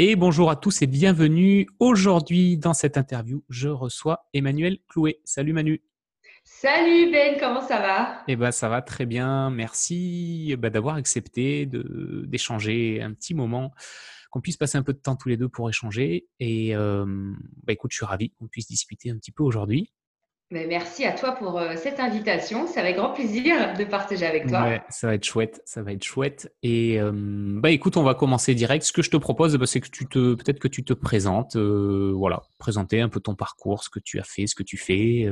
Et bonjour à tous et bienvenue. Aujourd'hui, dans cette interview, je reçois Emmanuel Clouet. Salut Manu. Salut Ben, comment ça va? Eh ben, ça va très bien. Merci bah, d'avoir accepté d'échanger un petit moment, qu'on puisse passer un peu de temps tous les deux pour échanger. Et euh, bah, écoute, je suis ravi qu'on puisse discuter un petit peu aujourd'hui merci à toi pour euh, cette invitation. Ça va être grand plaisir de partager avec toi. Ouais, ça va être chouette, ça va être chouette. Et euh, bah écoute, on va commencer direct. Ce que je te propose, bah, c'est que tu te, peut-être que tu te présentes, euh, voilà, présenter un peu ton parcours, ce que tu as fait, ce que tu fais.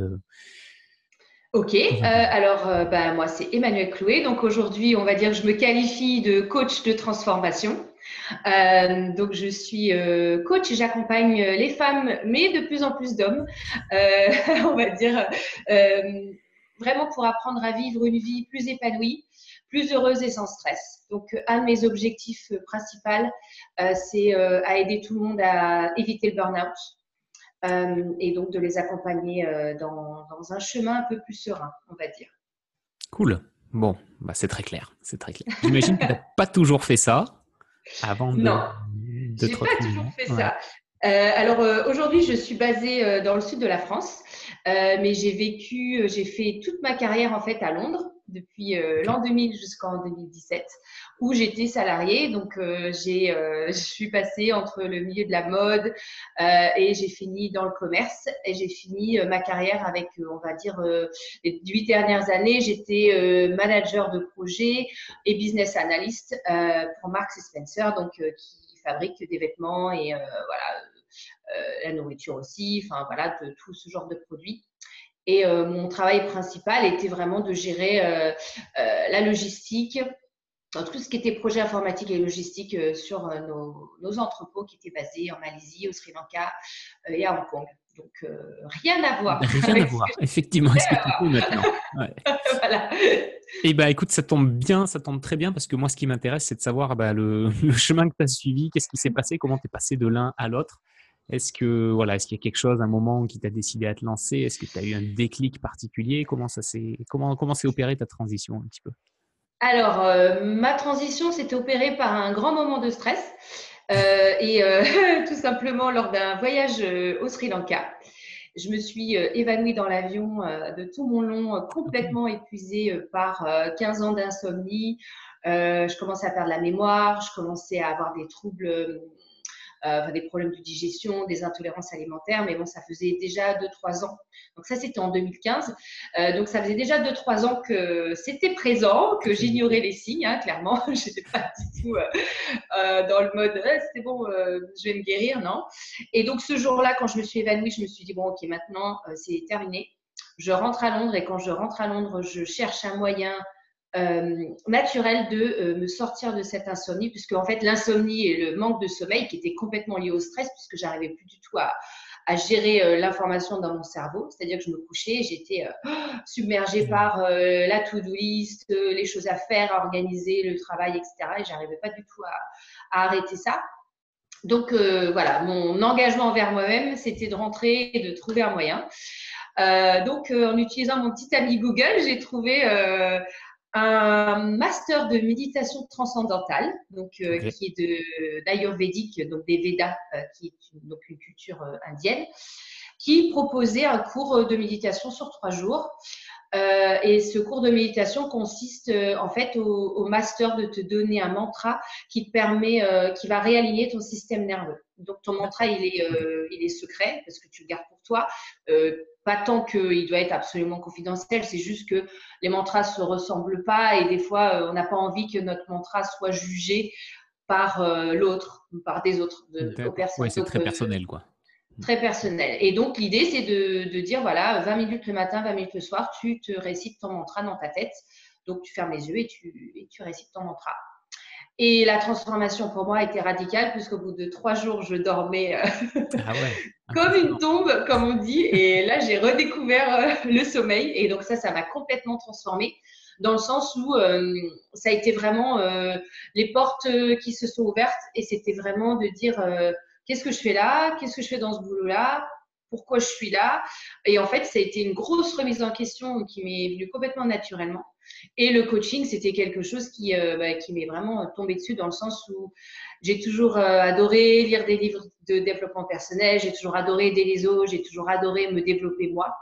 Ok, alors bah, moi c'est Emmanuel Clouet. Donc aujourd'hui, on va dire que je me qualifie de coach de transformation. Euh, donc, je suis euh, coach j'accompagne les femmes, mais de plus en plus d'hommes, euh, on va dire, vraiment pour apprendre à vivre une vie plus épanouie, plus heureuse et sans stress. Donc, un de mes objectifs principaux, c'est à aider tout le monde à éviter le burn-out. et donc de les accompagner dans, dans, un chemin un peu plus serein, on va dire. Cool. Bon, bah c'est très clair, c'est très clair. J'imagine que tu n'as pas toujours fait ça. Avant de, non, je n'ai pas toujours fait ça. Euh, alors euh, aujourd'hui, je suis basée euh, dans le sud de la France, mais j'ai vécu, j'ai fait toute ma carrière en fait à Londres depuis l'an 2000 jusqu'en 2017, où j'étais salariée. Donc j'ai, je suis passée entre le milieu de la mode et j'ai fini dans le commerce et j'ai fini ma carrière avec, on va dire, les huit dernières années, j'étais manager de projet et business analyst pour Marks Spencer, donc qui fabrique des vêtements et voilà euh, la nourriture aussi, enfin voilà, de tout ce genre de produits. Et euh, mon travail principal était vraiment de gérer euh, la logistique, tout ce qui était projet informatique et logistique sur nos, entrepôts qui étaient basés en Malaisie, au Sri Lanka et à Hong Kong. Donc, rien à voir. Rien à voir, effectivement. maintenant voilà. Et bah écoute, ça tombe bien, ça tombe très bien parce que moi, ce qui m'intéresse, c'est de savoir bah, le, le, chemin que tu as suivi, qu'est-ce qui s'est passé, comment tu es passé de l'un à l'autre. Est-ce que voilà, est-ce qu'il y a quelque chose, un moment qui t'a décidé à te lancer? Est-ce que tu as eu un déclic particulier? Comment ça s'est comment comment s'est opérée ta transition un petit peu? Alors euh, ma transition s'est opérée par un grand moment de stress euh, et euh, tout simplement lors d'un voyage au Sri Lanka. Je me suis évanouie dans l'avion de tout mon long, complètement épuisée par 15 ans d'insomnie. je commençais à perdre la mémoire, je commençais à avoir des troubles euh, des problèmes de digestion, des intolérances alimentaires, mais bon, ça faisait déjà 2-3 ans. Donc ça, c'était en 2015. Euh, donc ça faisait déjà 2-3 ans que c'était présent, que j'ignorais les signes, hein, clairement. je n'étais pas du tout euh, dans le mode c'est bon, je vais me guérir, non. Et donc ce jour-là, quand je me suis évanouie, je me suis dit bon, ok, maintenant c'est terminé. Je rentre à Londres et quand je rentre à Londres, je cherche un moyen euh, naturel de euh, me sortir de cette insomnie, puisque en fait l'insomnie et le manque de sommeil qui était complètement lié au stress, puisque j'arrivais plus du tout à, gérer euh, l'information dans mon cerveau, c'est-à-dire que je me couchais, j'étais submergée mmh. par la to-do list, les choses à faire, à organiser, le travail, etc. Et j'arrivais pas du tout à, arrêter ça. Donc voilà, mon engagement envers moi-même, c'était de rentrer et de trouver un moyen. donc, en utilisant mon petit ami Google, j'ai trouvé un master de méditation transcendantale, donc euh, qui est de d'ayurvédique, donc des Védas, euh, qui est une, donc une culture euh, indienne, qui proposait un cours de méditation sur trois jours. Et ce cours de méditation consiste en fait au, master de te donner un mantra qui te permet, qui va réaligner ton système nerveux. Donc ton mantra il est, il est secret parce que tu le gardes pour toi pas tant qu'il doit être absolument confidentiel, c'est juste que les mantras se ressemblent pas et des fois, euh, on n'a pas envie que notre mantra soit jugé par euh, l'autre, par des autres. De, oui, c'est très euh, personnel, quoi. Très personnel. Et donc, l'idée, c'est de, dire, voilà, 20 minutes le matin, 20 minutes le soir, tu te récites ton mantra dans ta tête. Donc, tu fermes les yeux et tu, et tu récites ton mantra. Et la transformation pour moi a été radicale puisqu'au bout de trois jours, je dormais euh, ah comme une tombe, comme on dit. Et là, j'ai redécouvert euh, le sommeil. Et donc ça, ça m'a complètement transformée dans le sens où euh, ça a été vraiment les portes qui se sont ouvertes et c'était vraiment de dire qu'est-ce que je fais là, qu'est-ce que je fais dans ce boulot-là, pourquoi je suis là? Et en fait, ça a été une grosse remise en question qui m'est venue complètement naturellement. Et le coaching, c'était quelque chose qui, euh, bah, qui m'est vraiment tombé dessus dans le sens où j'ai toujours euh, adoré lire des livres de développement personnel, j'ai toujours adoré aider les autres, j'ai toujours adoré me développer moi.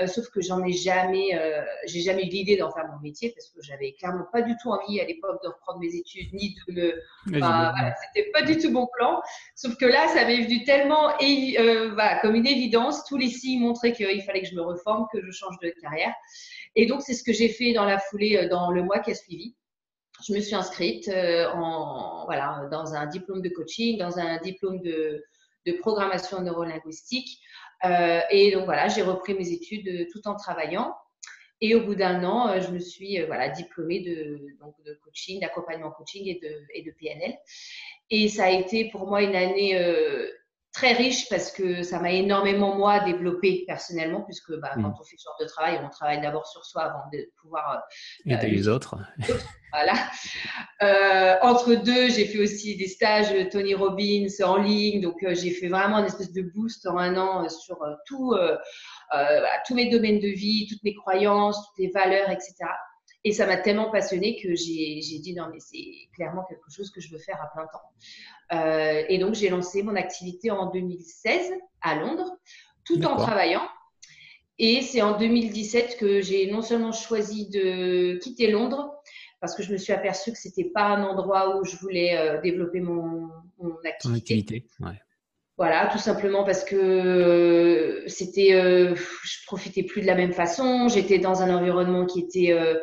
Euh, sauf que j'en ai jamais, j'ai jamais eu l'idée d'en faire mon métier parce que j'avais clairement pas du tout envie à l'époque de reprendre mes études ni de me. Voilà, c'était pas du tout bon plan. Sauf que là, ça m'est venu tellement voilà, comme une évidence. Tous les signes montraient qu'il fallait que je me reforme, que je change de carrière. Et donc, c'est ce que j'ai fait dans la foulée, euh, dans le mois qui a suivi. Je me suis inscrite euh, dans un diplôme de coaching, dans un diplôme de, programmation neurolinguistique. Euh, et donc, voilà, j'ai repris mes études tout en travaillant. Et au bout d'un an, je me suis diplômée de, coaching, d'accompagnement coaching et de PNL. Et ça a été pour moi une année très riche parce que ça m'a énormément moi développé personnellement puisque bah, mm. quand on fait ce genre de travail on travaille d'abord sur soi avant de pouvoir euh, aider les autres. voilà. Euh, entre deux j'ai fait aussi des stages Tony Robbins en ligne donc euh, j'ai fait vraiment une espèce de boost en un an sur tout tous mes domaines de vie toutes mes croyances toutes les valeurs etc et ça m'a tellement passionnée que j'ai dit non, mais c'est clairement quelque chose que je veux faire à plein temps. Euh, et donc, j'ai lancé mon activité en 2016 à Londres, tout en travaillant. Et c'est en 2017 que j'ai non seulement choisi de quitter Londres, parce que je me suis aperçue que ce n'était pas un endroit où je voulais euh, développer mon, mon activité. activité ouais. Voilà, tout simplement parce que euh, c'était, je profitais plus de la même façon. J'étais dans un environnement qui était euh,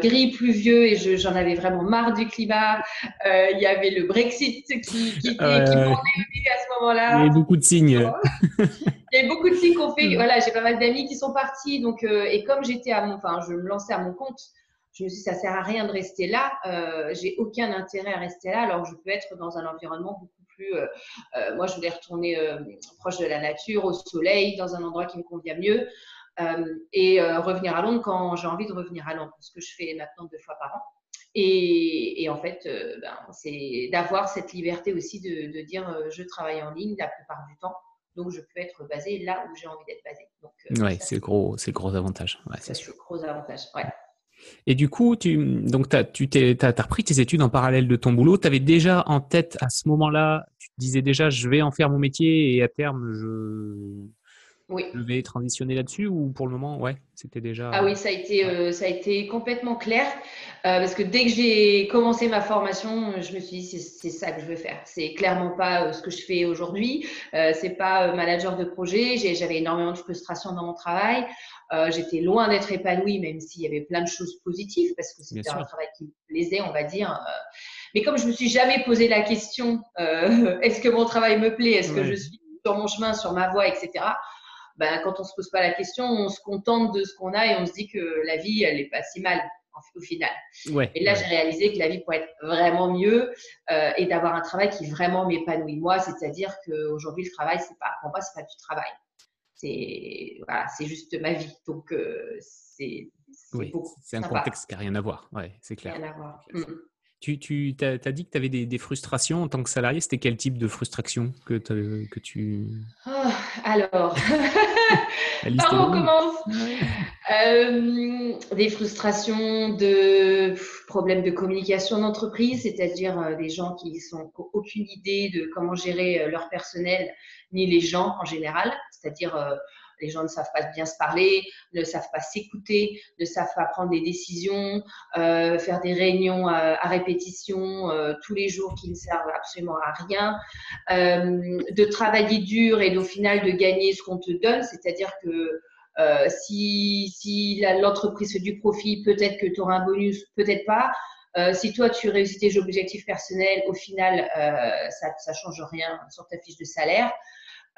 gris, pluvieux et j'en avais vraiment marre du climat. Euh, il y avait le Brexit qui, qui, qui, à ce moment-là. Il y avait beaucoup de signes. il y avait beaucoup de signes qu'on fait. Voilà, j'ai pas mal d'amis qui sont partis. Donc, euh, et comme j'étais à mon, enfin, je me lançais à mon compte, je me suis dit, ça sert à rien de rester là. Euh, j'ai aucun intérêt à rester là. Alors, je peux être dans un environnement beaucoup plus. Euh, euh, moi, je voulais retourner proche de la nature, au soleil, dans un endroit qui me convient mieux. Euh, et euh, revenir à Londres quand j'ai envie de revenir à Londres, ce que je fais maintenant deux fois par an. Et, en fait, euh, ben, c'est d'avoir cette liberté aussi de, dire je travaille en ligne la plupart du temps, donc je peux être basé là où j'ai envie d'être basé. Oui, c'est le gros, c'est gros avantage. c'est le gros avantage. Ouais. Et du coup, tu, donc as, tu t'es, as, repris tes études en parallèle de ton boulot. Tu avais déjà en tête à ce moment-là, tu te disais déjà, je vais en faire mon métier et à terme, je, oui. Je vais transitionner là-dessus ou pour le moment, ouais, c'était déjà. Ah oui, ça a été, euh, ça a été complètement clair euh, parce que dès que j'ai commencé ma formation, je me suis dit c'est ça que je veux faire. C'est clairement pas euh, ce que je fais aujourd'hui. c'est pas manager de projet. J'avais énormément de frustration dans mon travail. J'étais loin d'être épanouie, même s'il y avait plein de choses positives parce que c'était un travail qui me plaisait, on va dire. Mais comme je me suis jamais posé la question, est-ce que mon travail me plaît, est-ce que je suis sur mon chemin, sur ma voie, etc ben, quand on se pose pas la question, on se contente de ce qu'on a et on se dit que la vie, elle n'est pas si mal au final. et là, j'ai réalisé que la vie pourrait être vraiment mieux euh, et d'avoir un travail qui vraiment m'épanouit moi. C'est-à-dire qu'aujourd'hui, le travail, c'est pas, pour moi, c'est pas du travail. C'est voilà, c'est juste ma vie. Donc, euh, c'est c'est un contexte qui n'a rien à voir. Ouais, c'est clair. Rien à voir. Tu, tu as, dit que tu avais des, frustrations en tant que salarié. C'était quel type de frustration que, que tu... Oh, alors, par où on commence euh, Des frustrations de problèmes de communication d'entreprise, c'est-à-dire euh, des gens qui n'ont aucune idée de comment gérer euh, leur personnel, ni les gens en général, c'est-à-dire les gens ne savent pas bien se parler, ne savent pas s'écouter, ne savent pas prendre des décisions, euh, faire des réunions à, répétition euh, tous les jours qui ne servent absolument à rien, euh, de travailler dur et au final de gagner ce qu'on te donne, c'est-à-dire que si, si l'entreprise fait du profit, peut-être que tu auras un bonus, peut-être pas. si toi tu réussis tes objectifs personnels, au final, ça ne change rien sur ta fiche de salaire.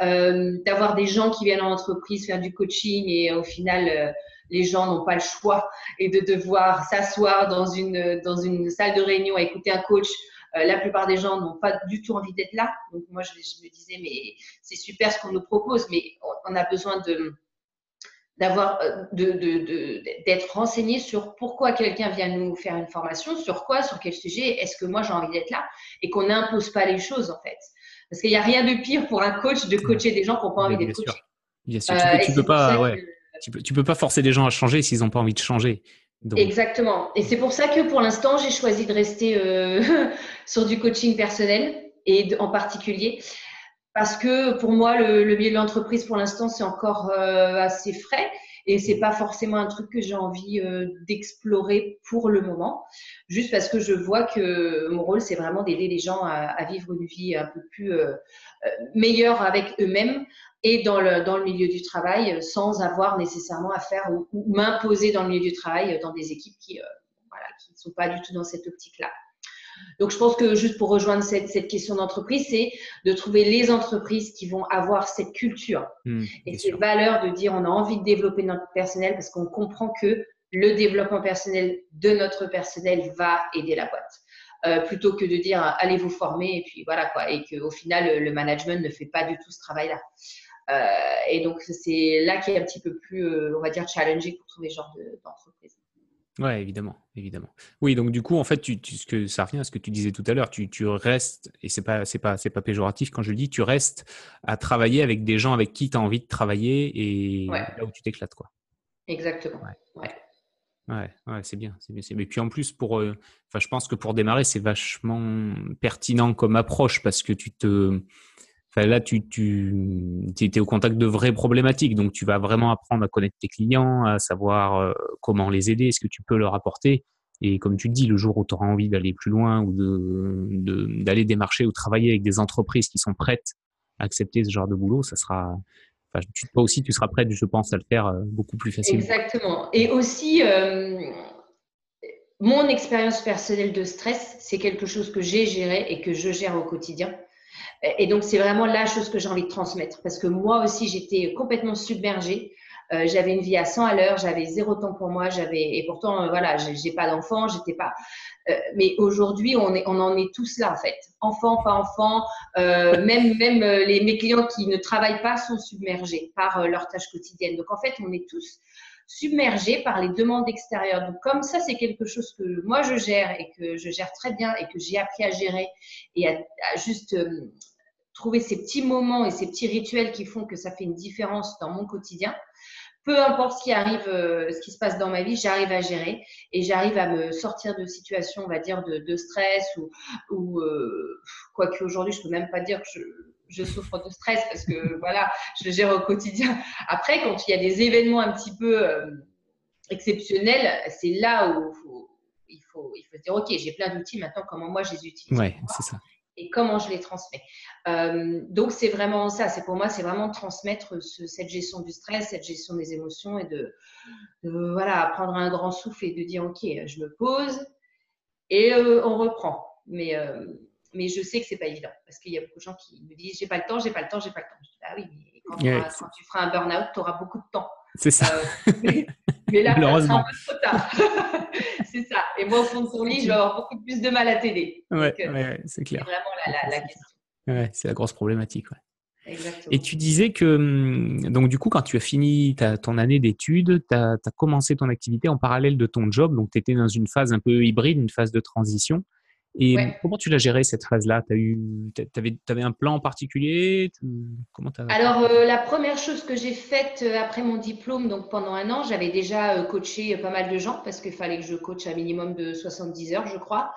Euh, d'avoir des gens qui viennent en entreprise faire du coaching et au final, euh, les gens n'ont pas le choix et de devoir s'asseoir dans une, dans une salle de réunion à écouter un coach. Euh, la plupart des gens n'ont pas du tout envie d'être là. Donc moi, je, me disais, mais c'est super ce qu'on nous propose, mais on, a besoin de d'avoir de, de, d'être renseigné sur pourquoi quelqu'un vient nous faire une formation, sur quoi, sur quel sujet, est-ce que moi j'ai envie d'être là et qu'on n'impose pas les choses en fait. Parce qu'il n'y a rien de pire pour un coach de coacher des gens qui n'ont pas envie d'être coachés. Bien sûr, tu, peux, peux pas, ouais. tu, peux, tu peux pas forcer des gens à changer s'ils n'ont pas envie de changer. Exactement. Et c'est pour ça que pour l'instant, j'ai choisi de rester euh, sur du coaching personnel et en particulier parce que pour moi, le, milieu de l'entreprise, pour l'instant, c'est encore euh, assez frais et c'est pas forcément un truc que j'ai envie euh, d'explorer pour le moment, juste parce que je vois que mon rôle, c'est vraiment d'aider les gens à, vivre une vie un peu plus meilleure avec eux-mêmes et dans le, dans le milieu du travail euh, sans avoir nécessairement à faire ou, m'imposer dans le milieu du travail euh, dans des équipes euh, qui ne sont pas du tout dans cette optique-là. Donc, je pense que juste pour rejoindre cette, cette question d'entreprise, c'est de trouver les entreprises qui vont avoir cette culture mmh, et ces valeurs de dire on a envie de développer notre personnel parce qu'on comprend que le développement personnel de notre personnel va aider la boîte. Euh, plutôt que de dire allez vous former et puis voilà quoi et qu'au final le management ne fait pas du tout ce travail là euh, et donc, c'est là qui est un petit peu plus, euh, on va dire, challenging pour trouver ce genre d'entreprise. Oui, évidemment, évidemment. Oui, donc du coup, en fait, tu, ce que ça revient à ce que tu disais tout à l'heure. Tu, tu, restes, et c'est pas, c'est pas, c'est pas péjoratif quand je le dis, tu restes à travailler avec des gens avec qui tu as envie de travailler et là où tu t'éclates, quoi. Exactement. Ouais. Ouais, ouais, c'est bien, c'est bien. Et puis en plus, pour, euh, je pense que pour démarrer, c'est vachement pertinent comme approche parce que tu te, là, tu, tu es au contact de vraies problématiques, donc tu vas vraiment apprendre à connaître tes clients, à savoir euh, comment les aider, ce que tu peux leur apporter. Et comme tu dis, le jour où tu auras envie d'aller plus loin ou d'aller de, démarcher ou travailler avec des entreprises qui sont prêtes à accepter ce genre de boulot, ça sera, toi aussi, tu seras prête, je pense, à le faire euh, beaucoup plus facilement. Exactement. Et aussi, euh, mon expérience personnelle de stress, c'est quelque chose que j'ai géré et que je gère au quotidien. Et donc, c'est vraiment la chose que j'ai envie de transmettre parce que moi aussi, j'étais complètement submergée. Euh, j'avais une vie à 100 à l'heure, j'avais zéro temps pour moi, j'avais et pourtant euh, voilà, j'ai pas d'enfant, j'étais pas. Euh, mais aujourd'hui, on est, on en est tous là en fait, enfants, pas enfants, même même les mes clients qui ne travaillent pas sont submergés par leurs tâches quotidiennes. Donc en fait, on est tous submergés par les demandes extérieures. Donc comme ça, c'est quelque chose que moi je gère et que je gère très bien et que j'ai appris à gérer et à, juste trouver ces petits moments et ces petits rituels qui font que ça fait une différence dans mon quoidien. Peu importe ce qui arrive, euh, ce qui se passe dans ma vie, j'arrive à gérer et j'arrive à me sortir de situations, on va dire, de, stress ou, ou euh, quoique aujourd'hui, je peux même pas dire que je, souffre de stress parce que voilà, je le gère au quotidien. Après, quand il y a des événements un petit peu euh, exceptionnels, c'est là où il, faut, il faut se dire, OK, j'ai plein d'outils maintenant, comment moi je les utilise. Ouais, c'est ça et comment je les transmets. Euh, donc, c'est vraiment ça. C'est pour moi, c'est vraiment transmettre cette gestion du stress, cette gestion des émotions et de, voilà, prendre un grand souffle et de dire OK, je me pose et euh, on reprend. Mais, mais je sais que c'est pas évident parce qu'il y a beaucoup de gens qui me disent j'ai pas le temps, j'ai pas le temps, j'ai pas le temps. Je dis ah oui, mais quand, tu feras un burn-out, tu auras beaucoup de temps. C'est ça. mais, là, Malheureusement. un peu trop tard. c'est ça. Et moi, au fond de son lit, je vais avoir beaucoup plus de mal à t'aider. Ouais, euh, c'est clair. C'est vraiment la, question. Ouais, c'est la grosse problématique. Et tu disais que, hum, donc du coup, quand tu as fini ta, ton année d'études, tu as, commencé ton activité en parallèle de ton job, donc tu étais dans une phase un peu hybride, une phase de transition. Et comment tu l'as géré cette phase-là? Tu avais, avais, un plan en particulier? Comment Alors, euh, la première chose que j'ai faite euh, après mon diplôme, donc pendant un an, j'avais déjà euh, coaché pas mal de gens parce qu'il fallait que je coach un minimum de 70 heures, je crois.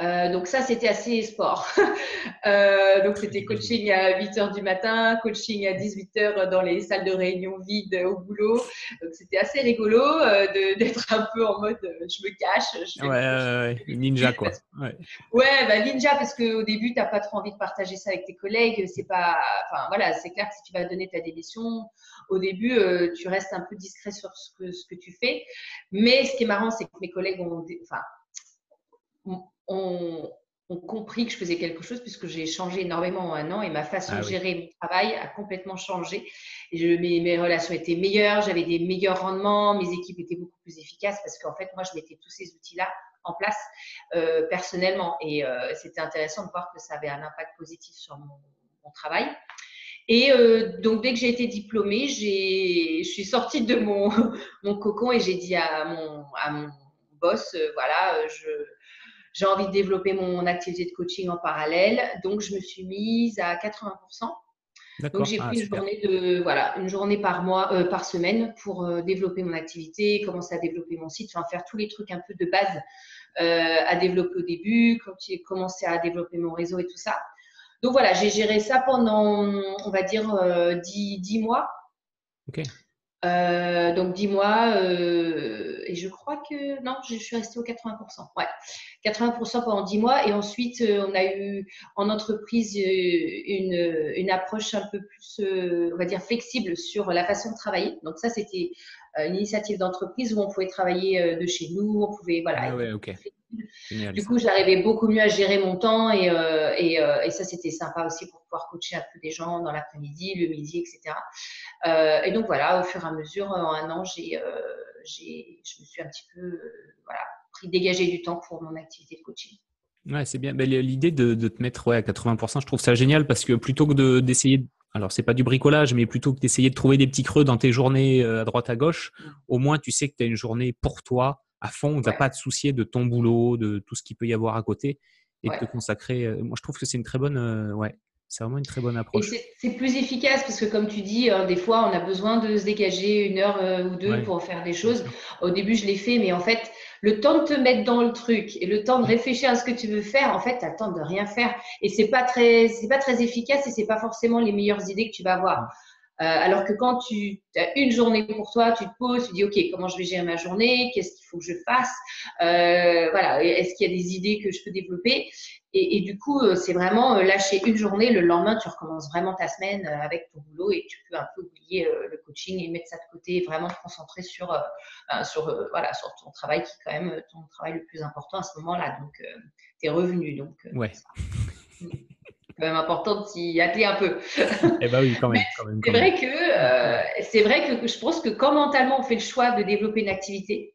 Euh, donc ça, c'était assez sport. euh, donc c'était coaching à 8 heures du matin, coaching à 18 heures dans les salles de réunion vides au boulot. Donc c'était assez rigolo d'être un peu en mode je me cache. Je ouais, ouais, ninja quoi. Ouais, ouais bah, ninja parce qu'au début, tu n'as pas trop envie de partager ça avec tes collègues. C'est pas, enfin voilà, c'est clair que si tu vas donner ta démission, au début, euh, tu restes un peu discret sur ce que, ce que tu fais. Mais ce qui est marrant, c'est que mes collègues ont, enfin, ont, compris que je faisais quelque chose puisque j'ai changé énormément en un an et ma façon ah de gérer mon travail a complètement changé. Et mes, mes, relations étaient meilleures, j'avais des meilleurs rendements, mes équipes étaient beaucoup plus efficaces parce qu'en fait, moi, je mettais tous ces outils-là en place euh, personnellement. Et euh, c'était intéressant de voir que ça avait un impact positif sur mon, travail. Et euh, donc, dès que j'ai été diplômée, je suis sortie de mon, mon cocon et j'ai dit à mon, à mon boss, voilà, je j'ai envie de développer mon activité de coaching en parallèle. Donc, je me suis mise à 80% Donc j'ai ah, pris une journée de voilà une journée par mois euh, par semaine pour euh, développer mon activité, commencer à développer mon site, enfin faire tous les trucs un peu de base euh, à développer au début, quand j'ai commencé à développer mon réseau et tout ça. Donc voilà, j'ai géré ça pendant on va dire 10 mois. Euh, donc 10 mois, euh, et je crois que non, je suis restée au 80%. Ouais, 80% pendant 10 mois, et ensuite euh, on a eu en entreprise une, une approche un peu plus, on va dire, flexible sur la façon de travailler. Donc ça, c'était une initiative d'entreprise où on pouvait travailler de chez nous, on pouvait, voilà. Ah ouais, du coup, j'arrivais beaucoup mieux à gérer mon temps et, euh, euh, et, ça, c'était sympa aussi pour pouvoir coacher un peu des gens dans l'après-midi, le midi, etc. Euh, et donc voilà, au fur et à mesure, en un an, j'ai, j'ai, je me suis un petit peu voilà, pris dégager du temps pour mon activité de coaching. Ouais, c'est bien. Ben, l'idée de, de, te mettre ouais, à 80%, je trouve ça génial parce que plutôt que de, d'essayer, alors c'est pas du bricolage, mais plutôt que d'essayer de trouver des petits creux dans tes journées à droite à gauche, mmh. au moins tu sais que tu as une journée pour toi à fond, on ne va pas te soucier de ton boulot, de tout ce qu'il peut y avoir à côté et de te consacrer. Euh, moi, je trouve que c'est une très bonne, euh, ouais, c'est vraiment une très bonne approche. C'est plus efficace parce que, comme tu dis, hein, des fois, on a besoin de se dégager une heure euh, ou deux pour faire des choses. Au début, je l'ai fait, mais en fait, le temps de te mettre dans le truc et le temps de réfléchir à ce que tu veux faire, en fait, tu as le temps de rien faire. Et c'est pas très, c'est pas très efficace et c'est pas forcément les meilleures idées que tu vas avoir. Euh, alors que quand tu as une journée pour toi, tu te poses, tu dis OK, comment je vais gérer ma journée? Qu'est-ce qu'il faut que je fasse? Euh, Voilà, est-ce qu'il y a des idées que je peux développer? Et, du coup, euh, c'est vraiment lâcher une journée. Le lendemain, tu recommences vraiment ta semaine avec ton boulot et tu peux un peu oublier le coaching et mettre ça de côté et vraiment te concentrer sur, sur, voilà, sur ton travail qui est quand même ton travail le plus important à ce moment-là. Donc, tes revenus. Donc, ouais. quand même important de s'y atteler un peu. Eh ben oui, quand même. c'est vrai que euh, c'est vrai que je pense que quand mentalement on fait le choix de développer une activité,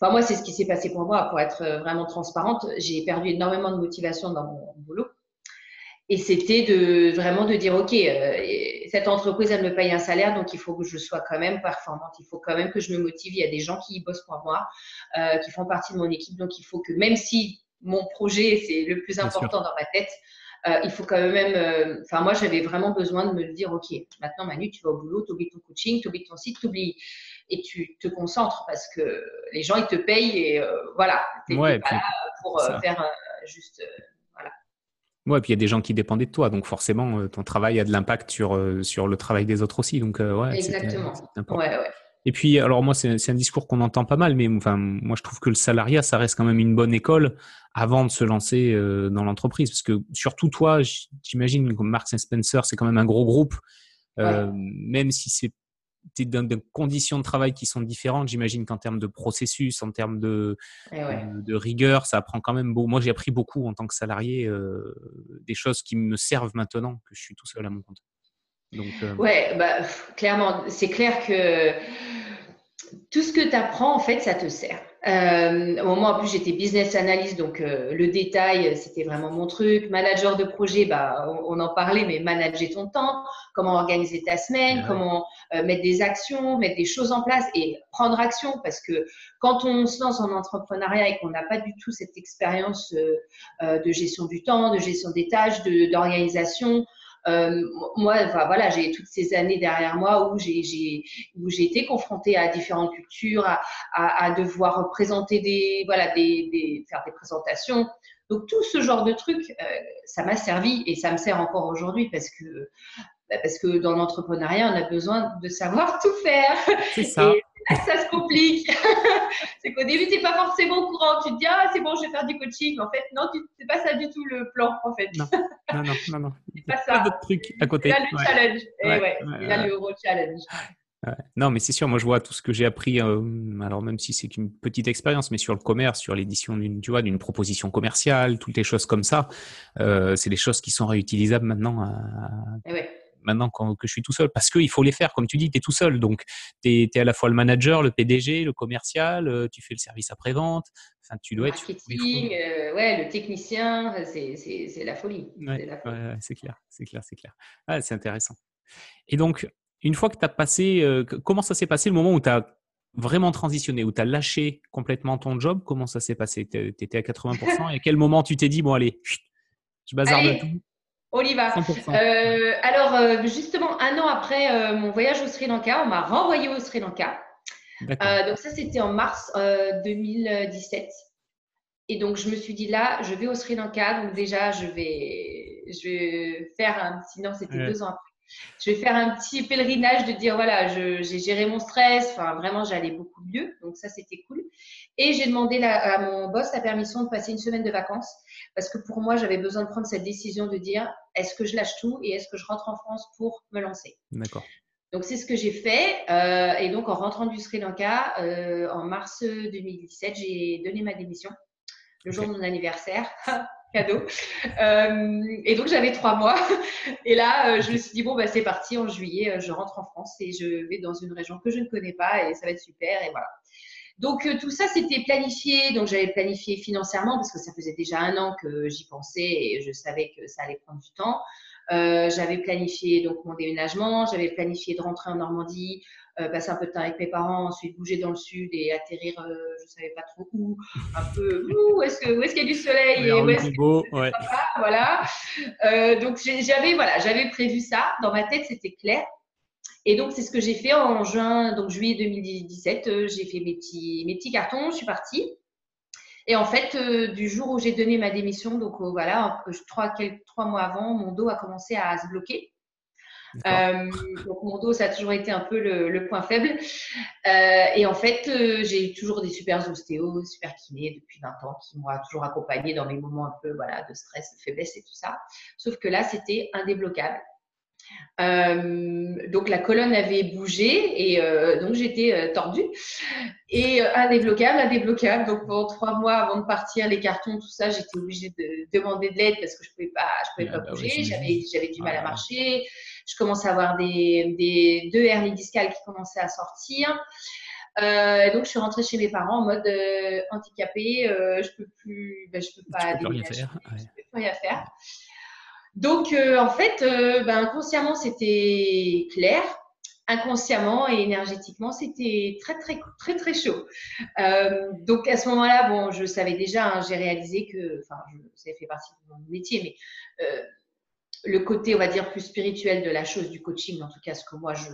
enfin moi c'est ce qui s'est passé pour moi, pour être euh, vraiment transparente, j'ai perdu énormément de motivation dans mon boulot. Et c'était de vraiment de dire ok, euh, cette entreprise elle me paye un salaire, donc il faut que je sois quand même performante, il faut quand même que je me motive. Il y a des gens qui bossent pour moi, qui font partie de mon équipe, donc il faut que même si mon projet c'est le plus important dans ma tête, euh, il faut quand même. Euh, enfin, moi, j'avais vraiment besoin de me dire ok, maintenant, Manu, tu vas au boulot, tu oublies ton coaching, tu oublies ton site, tu oublies. Et tu te concentres parce que les gens, ils te payent et euh, voilà. Tu ouais, pas là pour faire juste. voilà. Ouais, puis il y a des gens qui dépendent de toi, donc forcément, ton travail a de l'impact sur, sur le travail des autres aussi. Donc, ouais, Exactement. Ouais, ouais. Et puis, alors moi, c'est un discours qu'on entend pas mal, mais enfin, moi, je trouve que le salariat, ça reste quand même une bonne école avant de se lancer euh, dans l'entreprise. Parce que surtout toi, j'imagine que Marks Spencer, c'est quand même un gros groupe, euh, même si c'est es dans des conditions de travail qui sont différentes. J'imagine qu'en termes de processus, en termes de, eh de, rigueur, ça apprend quand même beaucoup. Moi, j'ai appris beaucoup en tant que salarié, euh, des choses qui me servent maintenant que je suis tout seul à mon compte. Donc, euh, Ouais, bah, clairement, c'est clair que tout ce que tu apprends, en fait, ça te sert. Euh, au moment, en plus, j'étais business analyst, donc euh, le détail, c'était vraiment mon truc. Manager de projet, bah, on, en parlait, mais manager ton temps, comment organiser ta semaine, comment mettre des actions, mettre des choses en place et prendre action, parce que quand on se lance en entrepreneuriat et qu'on n'a pas du tout cette expérience de gestion du temps, de gestion des tâches, d'organisation, euh, moi, enfin, voilà, j'ai toutes ces années derrière moi où j'ai où j'ai été confrontée à différentes cultures, à, à, à, devoir présenter des voilà des, des, faire des présentations. Donc tout ce genre de trucs, euh, ça m'a servi et ça me sert encore aujourd'hui parce que parce que dans l'entrepreneuriat, on a besoin de savoir tout faire. C'est ça. Et ça se complique. c'est qu'au début, tu n'es pas forcément au courant. Tu te dis, ah, c'est bon, je vais faire du coaching. En fait, non, c'est pas ça du tout le plan, en fait. Non, non, non. non, non. c'est pas ça. d'autres trucs à côté. Il y a le challenge. Et ouais, il y a le gros challenge. Non, mais c'est sûr, moi je vois tout ce que j'ai appris, euh, alors même si c'est qu'une petite expérience, mais sur le commerce, sur l'édition d'une, tu vois, d'une proposition commerciale, toutes les choses comme ça, euh, c'est des choses qui sont réutilisables maintenant à, ouais maintenant que je suis tout seul parce qu'il faut les faire, comme tu dis, tu es tout seul. Donc, tu es, à la fois le manager, le PDG, le commercial, euh, tu fais le service après-vente. Enfin, tu dois être. Marketing, euh, ouais, le technicien, c'est la folie. c'est clair, c'est clair, c'est clair. Ah, c'est intéressant. Et donc, une fois que tu as passé, euh, comment ça s'est passé le moment où tu as vraiment transitionné, où tu as lâché complètement ton job? Comment ça s'est passé? Tu étais à 80% et à quel moment tu t'es dit, bon, allez, je bazarde tout? On y va. Euh, alors, euh, justement, un an après euh, mon voyage au Sri Lanka, on m'a renvoyé au Sri Lanka. donc, ça, c'était en mars 2017. Et donc, je me suis dit, là, je vais au Sri Lanka. Donc, déjà, je vais, je vais faire un petit. Non, c'était deux ans après je vais faire un petit pèlerinage de dire voilà, j'ai géré mon stress, enfin vraiment j'allais beaucoup mieux, donc ça c'était cool. Et j'ai demandé à mon boss la permission de passer une semaine de vacances parce que pour moi j'avais besoin de prendre cette décision de dire est-ce que je lâche tout et est-ce que je rentre en France pour me lancer? D'accord. Donc c'est ce que j'ai fait euh, et donc en rentrant du Sri Lanka euh, en mars 2017 j'ai donné ma démission le jour de mon anniversaire. cadeau. Euh, et donc j'avais trois mois. Et là, euh, je me suis dit bon bah c'est parti en juillet, euh, je rentre en France et je vais dans une région que je ne connais pas et ça va être super et voilà. Donc tout ça c'était planifié. Donc j'avais planifié financièrement parce que ça faisait déjà un an que j'y pensais et je savais que ça allait prendre du temps. j'avais planifié donc mon déménagement, j'avais planifié de rentrer en Normandie, passer un peu de temps avec mes parents, ensuite bouger dans le sud et atterrir, euh, je ne savais pas trop où, un peu où est-ce qu'il est y a du soleil et où est-ce beau, ouais. voilà. Euh, donc j'avais voilà, j'avais prévu ça dans ma tête, c'était clair. Et donc c'est ce que j'ai fait en juin, donc juillet 2017. j'ai fait mes petits mes petits cartons, je suis partie. Et en fait, du jour où j'ai donné ma démission, donc voilà, trois, quelques, trois mois avant, mon dos a commencé à se bloquer. Euh, donc mon dos, ça a toujours été un peu le, point faible. Euh, et en fait, euh, j'ai eu toujours des super ostéos, super kinés depuis 20 ans qui m'ont toujours accompagné dans mes moments un peu voilà, de stress, de faiblesse et tout ça. Sauf que là, c'était indébloquable. donc la colonne avait bougé et donc j'étais tordue et indébloquable, indébloquable. Donc pendant trois mois avant de partir, les cartons, tout ça, j'étais obligée de demander de l'aide parce que je pouvais pas, je pouvais ah pas bah bouger, j'avais du mal à marcher je commençais à avoir des, des deux hernies discales qui commençaient à sortir. Euh, donc, je suis rentrée chez mes parents en mode euh, handicapé. Euh, je peux plus, ben, je peux pas, peux rien faire. Je peux plus rien faire. Donc, en fait, ben, inconsciemment, c'était clair. Inconsciemment et énergétiquement, c'était très, très, très, très chaud. donc, à ce moment-là, bon, je savais déjà, hein, j'ai réalisé que, enfin, ça fait partie de mon métier, mais le côté, on va dire, plus spirituel de la chose du coaching, en tout cas, ce que moi, je,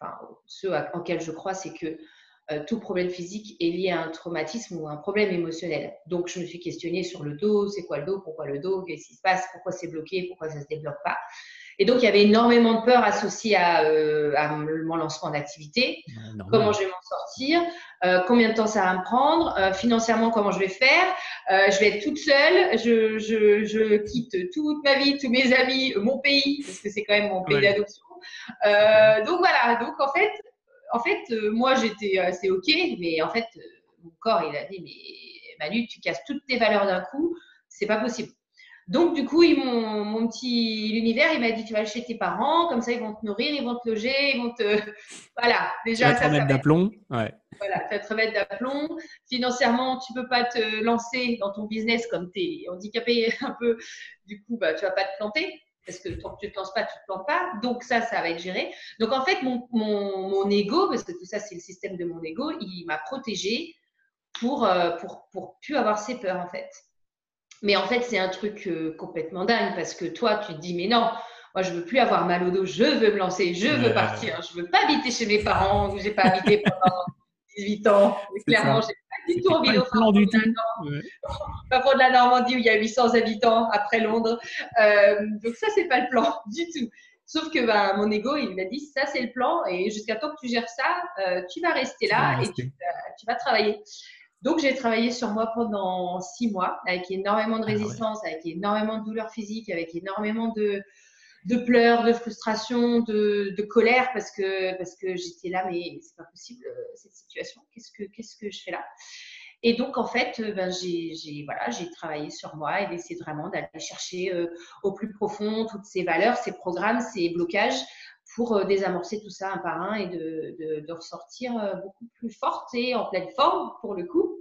enfin, ce en quel je crois, c'est que euh, tout problème physique est lié à un traumatisme ou un problème émotionnel. Donc, je me suis questionnée sur le dos, c'est quoi le dos, pourquoi le dos, qu'est-ce qui se passe, pourquoi c'est bloqué, pourquoi ça ne se débloque pas. Et donc, il y avait énormément de peur associée à, euh, mon lancement d'activité. comment je vais m'en sortir euh, Combien de temps ça va me prendre euh, Financièrement, comment je vais faire Je vais être toute seule. Je, je, je, quitte toute ma vie, tous mes amis, mon pays, parce que c'est quand même mon pays d'adoption. donc voilà. Donc en fait, en fait, moi j'étais assez ok, mais en fait, mon corps il a dit mais Manu, tu casses toutes tes valeurs d'un coup, c'est pas possible. Donc, du coup, ils mon petit l'univers, il m'a dit tu vas chez tes parents, comme ça ils vont te nourrir, ils vont te loger, ils vont te. Voilà, déjà. Tu vas te remettre d'aplomb. Ouais. Voilà, tu vas te remettre d'aplomb. Financièrement, tu peux pas te lancer dans ton business comme tu es handicapé un peu. Du coup, bah, tu vas pas te planter. Parce que tant que tu ne te lances pas, tu ne te plantes pas. Donc, ça, ça va être géré. Donc, en fait, mon, mon, mon ego, parce que tout ça, c'est le système de mon ego, il m'a protégé pour, euh, pour, pour plus avoir ces peurs, en fait. Mais en fait, c'est un truc euh, complètement dingue parce que toi, tu te dis, mais non, moi, je veux plus avoir mal au dos, je veux me lancer, je veux partir, je veux pas habiter chez mes parents où j'ai pas habité pendant 18 ans. Clairement, j'ai pas du tout envie de faire du. Pas pour de la Normandie où il y a 800 habitants après Londres. Euh, donc ça, c'est pas le plan du tout. Sauf que bah, mon ego, il m'a dit, ça c'est le plan et jusqu'à temps que tu gères ça, euh, tu vas rester là et tu, tu, vas travailler. Donc, j'ai travaillé sur moi pendant six mois avec énormément de ah résistance, avec énormément de douleurs physiques, avec énormément de, de pleurs, de frustration, de, colère parce que, parce que j'étais là, mais c'est pas possible euh, cette situation. Qu'est-ce que, qu'est-ce que je fais là? Et donc, en fait, euh, ben, j'ai, voilà, j'ai travaillé sur moi et d'essayer vraiment d'aller chercher euh, au plus profond toutes ces valeurs, ces programmes, ces blocages pour euh, désamorcer tout ça un par un et de, de, ressortir euh, beaucoup plus forte et en pleine forme pour le coup.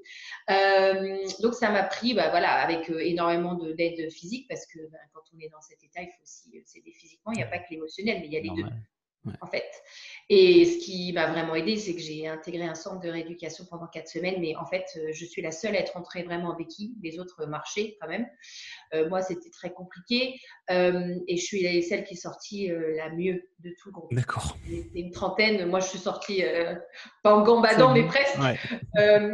Euh, donc ça m'a pris, bah, voilà, avec énormément d'aide physique parce que bah, quand on est dans cet état, il faut aussi s'aider physiquement. Il n'y a pas que l'émotionnel, mais il y a les deux. En fait. Et ce qui m'a vraiment aidé, c'est que j'ai intégré un centre de rééducation pendant quatre semaines, mais en fait, euh, je suis la seule à être entrée vraiment en béquille. Les autres marchaient quand même. Euh, moi, c'était très compliqué. Euh, et je suis celle qui est sortie la mieux de tout le groupe. D'accord. une trentaine. Moi, je suis sortie pas en gambadant, mais presque.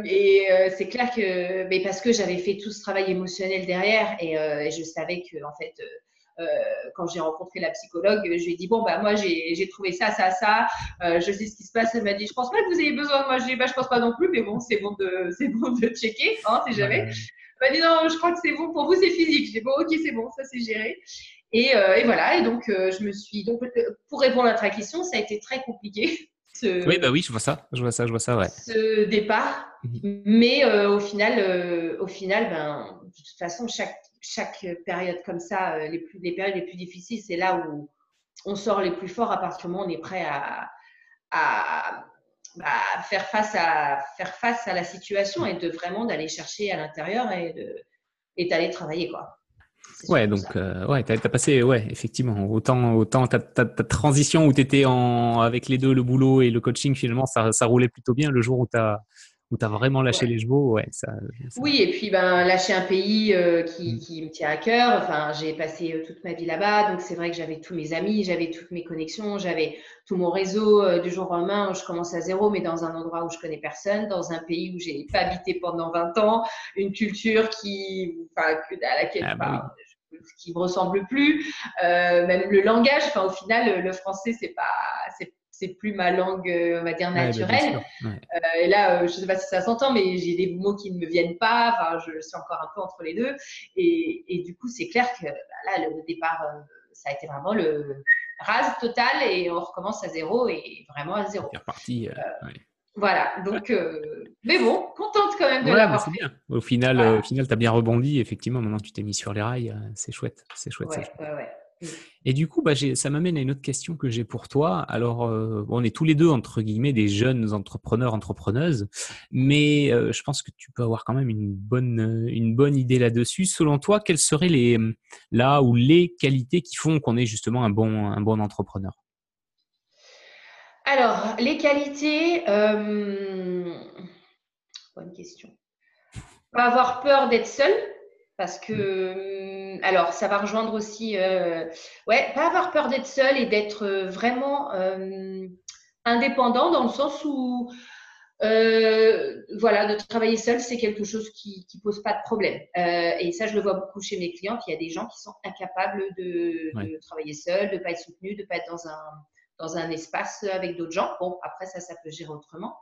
et c'est clair que, mais parce que j'avais fait tout ce travail émotionnel derrière et, et je savais que, en fait, quand j'ai rencontré la psychologue, je lui ai dit bon bah moi j'ai trouvé ça, ça, ça, euh, je sais ce qui se passe. Elle m'a dit je pense pas que vous ayez besoin. Moi je dis bah je pense pas non plus, mais bon c'est bon de c'est bon de checker, hein, si jamais. Elle m'a dit non, je crois que c'est bon pour vous, c'est physique. J'ai dit bon ok c'est bon, ça c'est géré. Et, euh, et, voilà, et donc je me suis donc pour répondre à ta question, ça a été très compliqué. oui, bah oui, je vois ça, je vois ça, je vois ça, ouais. Ce départ, mhm. mais au final, au final, ben, de toute façon, chaque chaque période comme ça, euh, les, plus, les périodes les plus difficiles, c'est là où on sort les plus forts à partir du moment où on est prêt à, à bah, faire, face à, faire face à la situation et de vraiment d'aller chercher à l'intérieur et, d'aller travailler. Quoi. Ouais, donc euh, ouais, tu as, passé, ouais, effectivement, autant, autant ta, ta, transition où tu étais en, avec les deux, le boulot et le coaching, finalement, ça, ça roulait plutôt bien. Le jour où tu as, où tu as vraiment lâché les chevaux, ouais. Ça, Oui, et puis ben, lâcher un pays euh, qui, mm. qui, me tient à cœur. Enfin, j'ai passé euh, toute ma vie là-bas, donc c'est vrai que j'avais tous mes amis, j'avais toutes mes connexions, j'avais tout mon réseau euh, du jour au lendemain. Je commence à zéro, mais dans un endroit où je connais personne, dans un pays où j'ai pas habité pendant 20 ans, une culture qui, enfin, à laquelle, ah, bah qui me ressemble plus, même le langage. Enfin, au final, le français, c'est pas, c'est c'est plus ma langue, euh, on va dire, bah, naturelle. Euh, et là, euh, je ne sais pas si ça s'entend, mais j'ai des mots qui ne me viennent pas. Enfin, je suis encore un peu entre les deux. Et, du coup, c'est clair que bah, là, le départ, ça a été vraiment le rase total et on recommence à zéro et vraiment à zéro. reparti. Voilà, donc, mais bon, contente quand même de l'avoir. Bien. Au final, au final tu as bien rebondi. Effectivement, maintenant, tu t'es mis sur les rails. C'est chouette. C'est chouette. Ouais, ouais, ouais. Et du coup, bah, ça m'amène à une autre question que j'ai pour toi. Alors, euh, on est tous les deux, entre guillemets, des jeunes entrepreneurs, entrepreneuses, mais euh, je pense que tu peux avoir quand même une bonne, euh, idée là-dessus. Selon toi, quelles seraient les, là ou les qualités qui font qu'on est justement un bon, un bon entrepreneur? Alors, les qualités, bonne question. Pas avoir peur d'être seul, parce que alors, ça va rejoindre aussi, euh, ouais, pas avoir peur d'être seul et d'être euh, vraiment euh, indépendant dans le sens où, voilà, de travailler seul, c'est quelque chose qui ne pose pas de problème. et ça, je le vois beaucoup chez mes clients, il y a des gens qui sont incapables de, travailler seul, de ne pas être soutenu, de ne pas être dans un, dans un espace avec d'autres gens. Bon, après, ça, ça peut gérer autrement.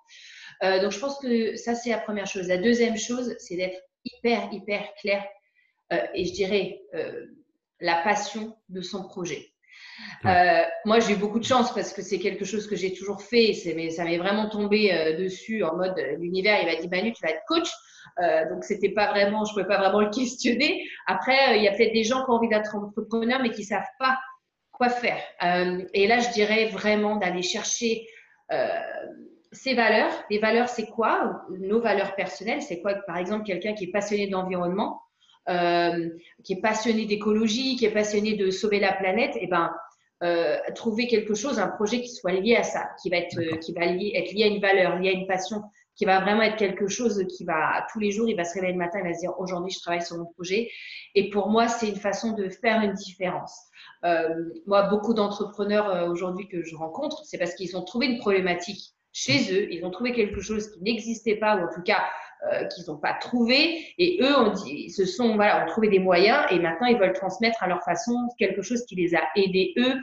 donc, je pense que ça, c'est la première chose. La deuxième chose, c'est d'être hyper, hyper clair euh, et je dirais euh, la passion de son projet. Euh, moi, j'ai eu beaucoup de chance parce que c'est quelque chose que j'ai toujours fait. Mais ça m'est vraiment tombé dessus en mode l'univers. Il m'a dit Manu, tu vas être coach. donc c'était pas vraiment, je pouvais pas vraiment le questionner. Après, il y a peut-être des gens qui ont envie d'être entrepreneurs mais qui savent pas quoi faire. et là, je dirais vraiment d'aller chercher ses valeurs. Les valeurs, c'est quoi? Nos valeurs personnelles, c'est quoi? Par exemple, quelqu'un qui est passionné d'environnement, euh, qui est passionné d'écologie, qui est passionné de sauver la planète, et eh ben euh, trouver quelque chose, un projet qui soit lié à ça, qui va être, euh, qui va lié, être lié à une valeur, lié à une passion, qui va vraiment être quelque chose qui va tous les jours, il va se réveiller le matin, il va se dire aujourd'hui je travaille sur mon projet. Et pour moi, c'est une façon de faire une différence. moi, beaucoup d'entrepreneurs aujourd'hui que je rencontre, c'est parce qu'ils ont trouvé une problématique chez eux, ils ont trouvé quelque chose qui n'existait pas, ou en tout cas euh, qu'ils n'ont pas trouvé. Et eux, on dit, se sont, voilà, ont trouvé des moyens et maintenant ils veulent transmettre à leur façon quelque chose qui les a aidés eux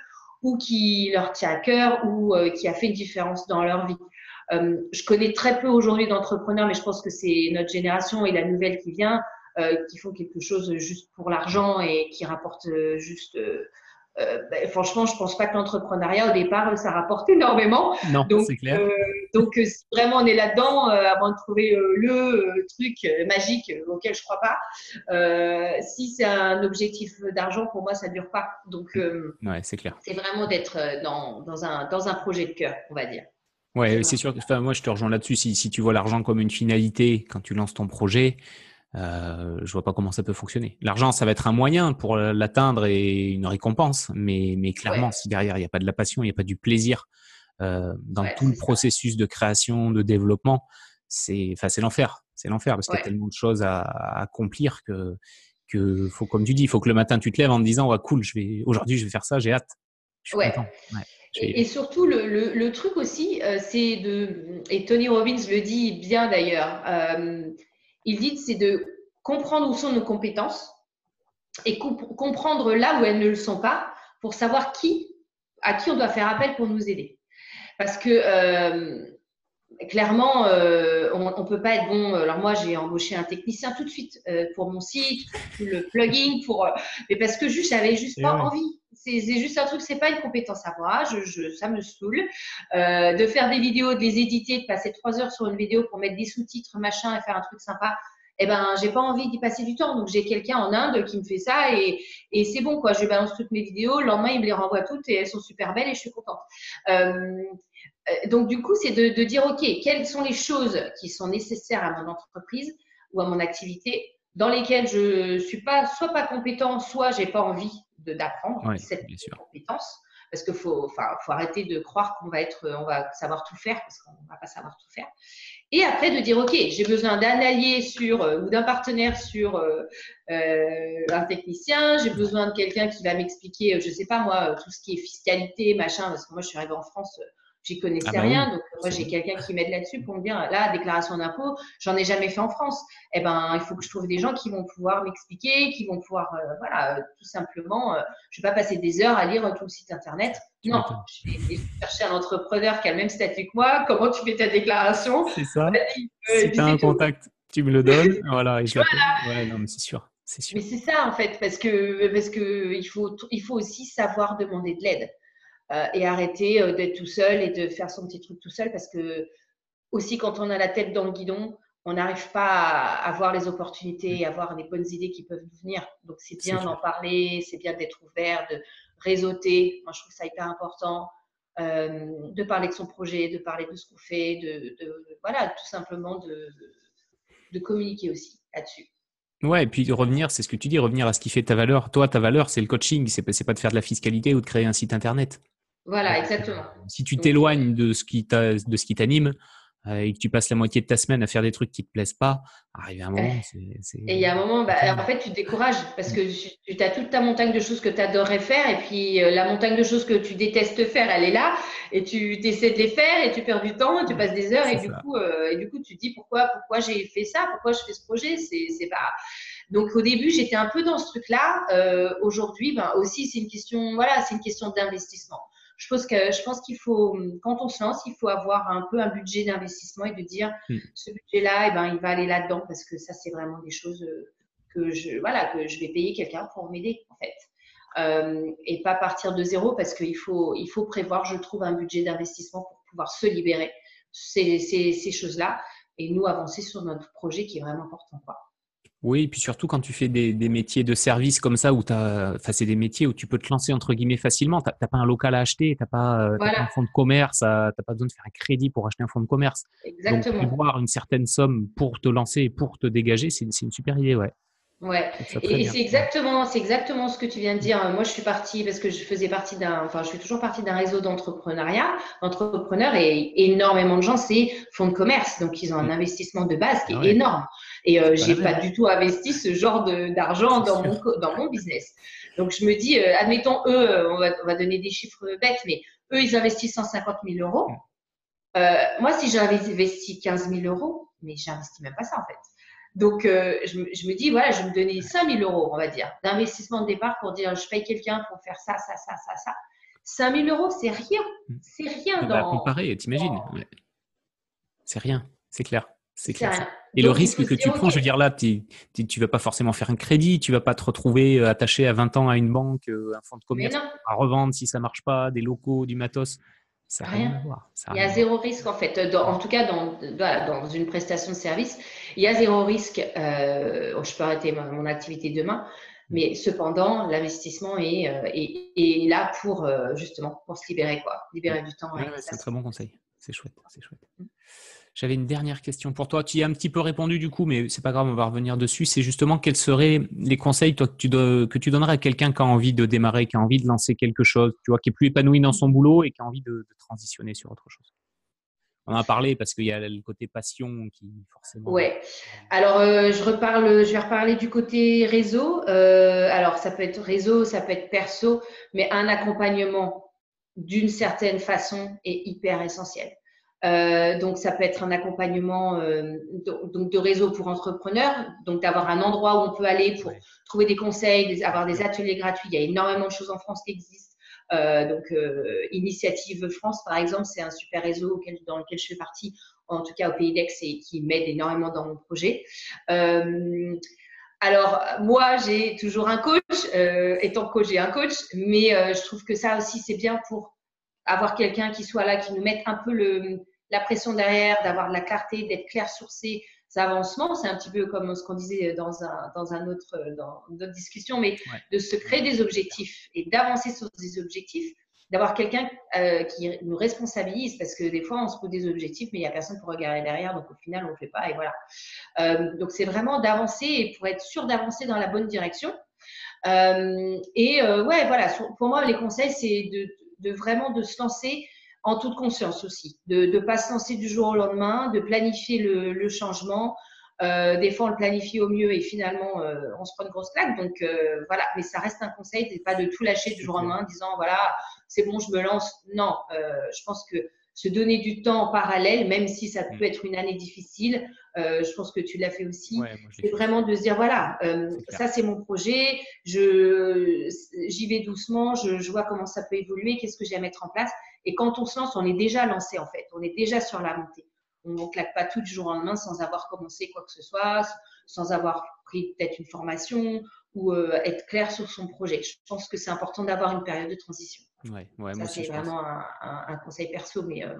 ou qui leur tient à cœur ou euh, qui a fait une différence dans leur vie. Euh, je connais très peu aujourd'hui d'entrepreneurs, mais je pense que c'est notre génération et la nouvelle qui vient qui font quelque chose juste pour l'argent et qui rapportent juste euh, ben, franchement, je pense pas que l'entrepreneuriat au départ ça rapporte énormément. Non, donc, c'est clair. Euh, donc, euh, si vraiment on est là-dedans, avant de trouver le truc magique auquel je crois pas, si c'est un objectif d'argent, pour moi, ça dure pas. Donc, ouais, c'est clair. C'est vraiment d'être dans, dans, un, dans un projet de cœur, on va dire. Ouais, c'est sûr. Enfin, moi, je te rejoins là-dessus. Si, si tu vois l'argent comme une finalité quand tu lances ton projet, euh, je vois pas comment ça peut fonctionner. L'argent, ça va être un moyen pour l'atteindre et une récompense, mais, mais clairement, si derrière il n'y a pas de la passion, il n'y a pas du plaisir euh, dans tout le processus de création, de développement, c'est, enfin, c'est l'enfer. C'est l'enfer parce qu'il y a tellement de choses à, accomplir que, que faut, comme tu dis, il faut que le matin tu te lèves en te disant, ouais, cool, je vais, aujourd'hui, je vais faire ça, j'ai hâte. ouais. Et, surtout, le, le, truc aussi, euh, c'est de, et Tony Robbins le dit bien d'ailleurs, euh, il dit c'est de comprendre où sont nos compétences et comprendre là où elles ne le sont pas pour savoir qui, à qui on doit faire appel pour nous aider. Parce que euh, clairement, euh, on ne peut pas être bon. Alors moi, j'ai embauché un technicien tout de suite euh, pour mon site, pour le plugin, pour, mais parce que juste, j'avais juste pas envie. C'est juste un truc, c'est pas une compétence à moi, je, ça me saoule. de faire des vidéos, de les éditer, de passer trois heures sur une vidéo pour mettre des sous-titres, machin, et faire un truc sympa, eh ben, j'ai pas envie d'y passer du temps. Donc, j'ai quelqu'un en Inde qui me fait ça et, c'est bon, quoi. Je balance toutes mes vidéos, le lendemain, il me les renvoie toutes et elles sont super belles et je suis contente. Euh, donc, du coup, c'est de, dire, OK, quelles sont les choses qui sont nécessaires à mon entreprise ou à mon activité dans lesquelles je suis pas, soit pas compétent, soit j'ai pas envie d'apprendre. Cette compétence. Parce qu'il faut, faut arrêter de croire qu'on va être, on va savoir tout faire parce qu'on va pas savoir tout faire. Et après de dire, ok, j'ai besoin d'un allié sur euh, ou d'un partenaire sur euh, euh, un technicien, j'ai besoin de quelqu'un qui va m'expliquer, je sais pas moi, tout ce qui est fiscalité, machin, parce que moi je suis arrivée en France J'y connaissais ah bah rien, donc moi j'ai quelqu'un qui m'aide là-dessus pour me dire là déclaration d'impôt, j'en ai jamais fait en France. Eh ben il faut que je trouve des gens qui vont pouvoir m'expliquer, qui vont pouvoir euh, voilà tout simplement. Euh, je vais pas passer des heures à lire tout le site internet. non, je vais chercher un entrepreneur qui a le même statut que moi. Comment tu fais ta déclaration? C'est ça. Euh, si tu as un contact, tu me le donnes, voilà et je voilà. Ouais, non mais c'est sûr. Mais c'est ça en fait, parce que parce que il faut il faut aussi savoir demander de l'aide. Euh, et arrêter euh, d'être tout seul et de faire son petit truc tout seul parce que aussi quand on a la tête dans le guidon, on n'arrive pas à, voir les opportunités et à voir les bonnes idées qui peuvent nous venir. Donc c'est bien d'en parler, c'est bien d'être ouvert, de réseauter. Moi je trouve ça hyper important. Euh, de parler de son projet, de parler de ce qu'on fait, de, voilà, tout simplement de, de communiquer aussi là-dessus. Ouais, et puis revenir, c'est ce que tu dis, revenir à ce qui fait ta valeur. Toi, ta valeur, c'est le coaching, c'est pas, pas de faire de la fiscalité ou de créer un site internet. Voilà, exactement. Si tu t'éloignes de ce qui t'anime euh, et que tu passes la moitié de ta semaine à faire des trucs qui te plaisent pas, arrive un moment, c'est. Et il y a un moment, bah, en fait, tu te décourages parce que tu as toute ta montagne de choses que tu adorerais faire et puis euh, la montagne de choses que tu détestes faire, elle est là et tu essaies de les faire et tu perds du temps et tu passes des heures et du, coup, euh, et du coup, tu te dis pourquoi, pourquoi j'ai fait ça, pourquoi je fais ce projet, c'est pas. Donc au début, j'étais un peu dans ce truc-là. Aujourd'hui, ben, aussi, c'est une question, voilà, c'est une question d'investissement je pense que je pense qu'il faut, quand on se lance, il faut avoir un peu un budget d'investissement et de dire hmm. ce budget-là, eh ben, il va aller là-dedans parce que ça, c'est vraiment des choses euh, que je, voilà, que je vais payer quelqu'un pour m'aider en fait. Euh, et pas partir de zéro parce qu'il faut, il faut prévoir, je trouve, un budget d'investissement pour pouvoir se libérer ces, ces, ces choses-là et nous avancer sur notre projet qui est vraiment important. Quoi. Oui, et puis surtout quand tu fais des, métiers de service comme ça, où enfin, c'est des métiers où tu peux te lancer entre guillemets facilement. Tu n'as pas un local à acheter, tu n'as pas, euh, un fonds de commerce, tu n'as pas besoin de faire un crédit pour acheter un fonds de commerce. Exactement. Donc, avoir une certaine somme pour te lancer, pour te dégager, c'est une super idée, ouais. Ouais, et, c'est exactement, c'est exactement ce que tu viens de dire. Moi, je suis partie parce que je faisais partie d'un, enfin, je suis toujours partie d'un réseau d'entrepreneuriat, d'entrepreneurs et énormément de gens, c'est fonds de commerce. Donc, ils ont un investissement de base qui est ah énorme. Et euh, j'ai pas du tout investi ce genre d'argent dans mon, dans mon business. Donc, je me dis, euh, admettons, eux, euh, on va, on va donner des chiffres bêtes, mais eux, ils investissent 150 000 euros. Euh, moi, si j'avais investi 15 000 euros, mais j'investis même pas ça, en fait. Donc, euh, je, je, me dis, voilà, je vais me donner 5 000 euros, on va dire, d'investissement de départ pour dire, je paye quelqu'un pour faire ça, ça, ça, ça, ça. 5 000 euros, c'est rien. Hmm. C'est rien dans. Bah, comparer, t'imagines. C'est rien, c'est clair. C'est clair. Et le risque que tu prends, je veux dire là, tu ne vas pas forcément faire un crédit, tu vas pas te retrouver euh, attaché à 20 ans à une banque, euh, un fonds de commerce à revendre si ça marche pas, des locaux, du matos. Ça n'a rien. à voir. il y a zéro risque en fait. en tout cas, dans, dans, une prestation de service, il y a zéro risque. Euh, je peux arrêter mon activité demain, mais cependant, l'investissement est, est, là pour justement pour se libérer quoi, libérer du temps. c'est un très bon conseil. C'est chouette, c'est chouette. J'avais une dernière question pour toi. Tu y as un petit peu répondu du coup, mais c'est pas grave, on va revenir dessus. C'est justement quels seraient les conseils toi, que, tu que tu donnerais à quelqu'un qui a envie de démarrer, qui a envie de lancer quelque chose, tu vois, qui est plus épanoui dans son boulot et qui a envie de, transitionner sur autre chose? On en a parlé parce qu'il y a le côté passion qui forcément. Ouais. Alors euh, je reparle, je vais reparler du côté réseau. Euh, alors ça peut être réseau, ça peut être perso, mais un accompagnement d'une certaine façon est hyper essentiel. Euh, donc, ça peut être un accompagnement euh, de, donc de réseau pour entrepreneurs, donc d'avoir un endroit où on peut aller pour trouver des conseils, avoir des ateliers gratuits. Il y a énormément de choses en France qui existent. Euh, donc, Initiative France, par exemple, c'est un super réseau auquel, dans lequel je fais partie, en tout cas au Pays d'Aix, et qui m'aide énormément dans mon projet. alors, moi, j'ai toujours un coach. étant coach, j'ai un coach, mais je trouve que ça aussi, c'est bien pour avoir quelqu'un qui soit là, qui nous mette un peu le, la pression derrière, d'avoir de la clarté, d'être clair sur ses avancements. C'est un petit peu comme ce qu'on disait dans, un, dans, un autre, dans d'autres discussions, mais de se créer des objectifs et d'avancer sur des objectifs, d'avoir quelqu'un euh, qui nous responsabilise, parce que des fois, on se pose des objectifs, mais il n'y a personne pour regarder derrière, donc au final, on ne le fait pas, et voilà. Euh, donc, c'est vraiment d'avancer et pour être sûr d'avancer dans la bonne direction. Euh, et ouais, voilà, pour moi, les conseils, c'est de, de, vraiment de se lancer en toute conscience aussi, de ne pas se lancer du jour au lendemain, de planifier le, le changement. Euh, des fois, on le planifie au mieux et finalement, euh, on se prend une grosse claque. Donc euh, voilà, mais ça reste un conseil, c'est pas de tout lâcher du jour au lendemain en disant voilà, c'est bon, je me lance. Non, euh, je pense que se donner du temps en parallèle, même si ça peut mm. être une année difficile, je pense que tu l'as fait aussi. c'est vraiment de se dire voilà, ça c'est mon projet, je j'y vais doucement, je, je, vois comment ça peut évoluer, qu'est-ce que j'ai à mettre en place? Et quand on se lance, on est déjà lancé en fait, on est déjà sur la montée. On ne claque pas tout du jour au lendemain sans avoir commencé quoi que ce soit, sans avoir pris peut-être une formation ou euh, être clair sur son projet. Je pense que c'est important d'avoir une période de transition. Ouais, ouais, ça, c'est vraiment un, un, conseil perso, mais euh,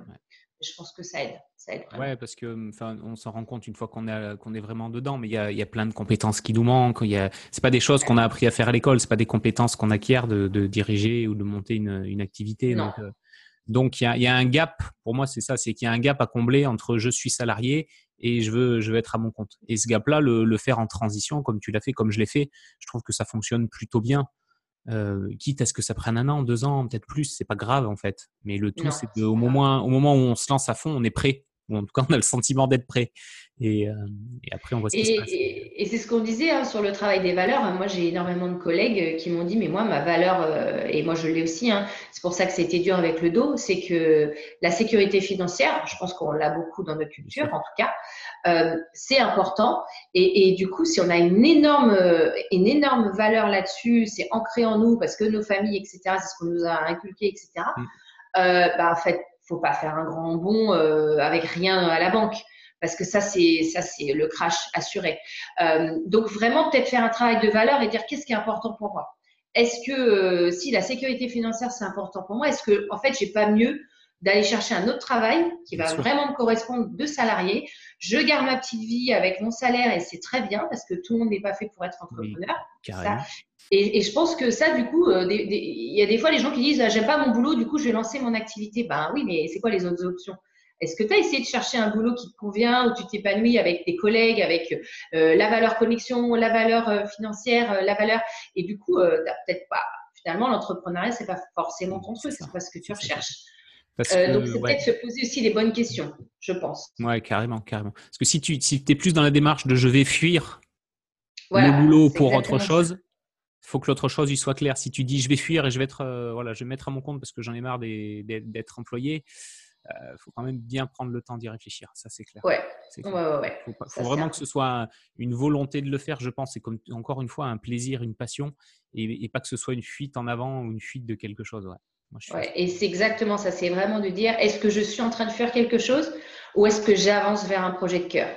je pense que ça aide. Ça aide ouais, parce que on s'en rend compte une fois qu'on est, qu'on est vraiment dedans, mais il y a, y a, plein de compétences qui nous manquent. Il y a, c'est pas des choses qu'on a appris à faire à l'école, c'est pas des compétences qu'on acquiert de, de, diriger ou de monter une, une activité. Non. Donc, euh, donc, il y a, y a, un gap, pour moi, c'est ça, c'est qu'il y a un gap à combler entre je suis salarié et je veux, je veux être à mon compte. Et ce gap-là, le, le, faire en transition, comme tu l'as fait, comme je l'ai fait, je trouve que ça fonctionne plutôt bien. Euh, quitte à ce que ça prenne un an, deux ans, peut-être plus, c'est pas grave en fait. Mais le tout, c'est qu'au moment, au moment où on se lance à fond, on est prêt ou en tout cas on a le sentiment d'être prêt. Et, euh, et, après on voit ce qui et, se passe. Et, c'est ce qu'on disait hein, sur le travail des valeurs. Moi j'ai énormément de collègues euh, qui m'ont dit mais moi ma valeur euh, et moi je l'ai aussi. Hein, c'est pour ça que c'était dur avec le dos, c'est que la sécurité financière, je pense qu'on l'a beaucoup dans notre culture en tout cas, euh, c'est important. Et, du coup si on a une énorme une énorme valeur là-dessus, c'est ancré en nous parce que nos familles etc. C'est ce qu'on nous a inculqué etc. Mm. Bah, en fait faut pas faire un grand bond euh, avec rien à la banque parce que ça c'est ça c'est le crash assuré. Euh, donc vraiment peut-être faire un travail de valeur et dire qu'est-ce qui est important pour moi? Est-ce que euh, si la sécurité financière c'est important pour moi, est-ce que en fait j'ai pas mieux d'aller chercher un autre travail qui va vraiment me correspondre de salarié. Je garde ma petite vie avec mon salaire et c'est très bien parce que tout le monde n'est pas fait pour être entrepreneur. ça. Et, et, je pense que ça, du coup, euh, il y a des fois les gens qui disent ah, j'aime pas mon boulot, du coup je vais lancer mon activité. Ben oui, mais c'est quoi les autres options? Est-ce que tu as essayé de chercher un boulot qui te convient, où tu t'épanouis avec tes collègues, avec euh, la valeur connexion, la valeur euh, financière, euh, la valeur? Et du coup, tu peut-être pas. Finalement, l'entrepreneuriat, c'est pas forcément ton truc, c'est pas ce que tu recherches. Donc, c'est peut-être se poser aussi les bonnes questions, je pense. Ouais, carrément, carrément. Parce que si tu si es plus dans la démarche de je vais fuir le boulot pour autre chose, il faut que l'autre chose il soit clair. Si tu dis je vais fuir et je vais être euh, voilà, je vais mettre à mon compte parce que j'en ai marre d'être employé, il euh, faut quand même bien prendre le temps d'y réfléchir. Ça c'est clair. Ouais. Ouais, ouais, faut, faut vraiment que ce soit une volonté de le faire, je pense. C'est comme encore une fois un plaisir, une passion, et, pas que ce soit une fuite en avant ou une fuite de quelque chose. Ouais. et c'est exactement ça. C'est vraiment de dire est-ce que je suis en train de faire quelque chose ou est-ce que j'avance vers un projet de cœur?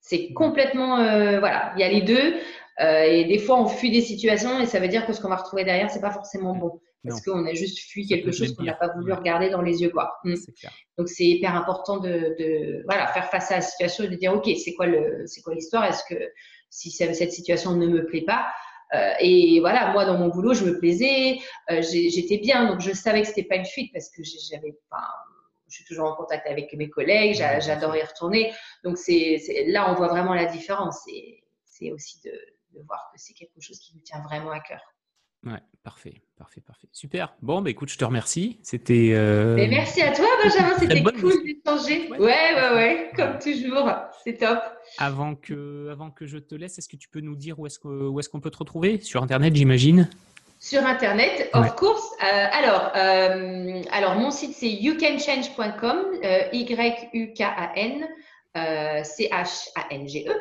C'est complètement euh, voilà. Il y a les deux. Euh, et des fois, on fuit des situations et ça veut dire que ce qu'on va retrouver derrière, c'est pas forcément bon. Parce qu'on a juste fui quelque chose qu'on n'a pas voulu regarder dans les yeux. Quoi. Mm. Donc, c'est hyper important de, de, voilà, faire face à la situation et de dire, OK, c'est quoi l'histoire? Est-ce que si cette situation ne me plaît pas, et voilà, moi dans mon boulot, je me plaisais, euh, j'étais bien, donc je savais que c'était pas une fuite parce que j'avais, enfin, je suis toujours en contact avec mes collègues, j'adore y retourner. Donc, c'est, là, on voit vraiment la différence. C'est aussi de, de voir que c'est quelque chose qui nous tient vraiment à cœur. Ouais, parfait, parfait, parfait. Super. Bon, bah, écoute, je te remercie. C'était. Euh... merci à toi, Benjamin. C'était cool d'échanger. Ouais, ouais, ouais, comme toujours. C'est top. Avant que, avant que je te laisse, est-ce que tu peux nous dire où est-ce qu'on est qu'on peut te retrouver? Sur Internet, j'imagine? Sur Internet, of course. Euh, alors, euh, alors, mon site, c'est youcanchange.com, Y-U-K-A-N. Euh, C-H-A-N-G-E.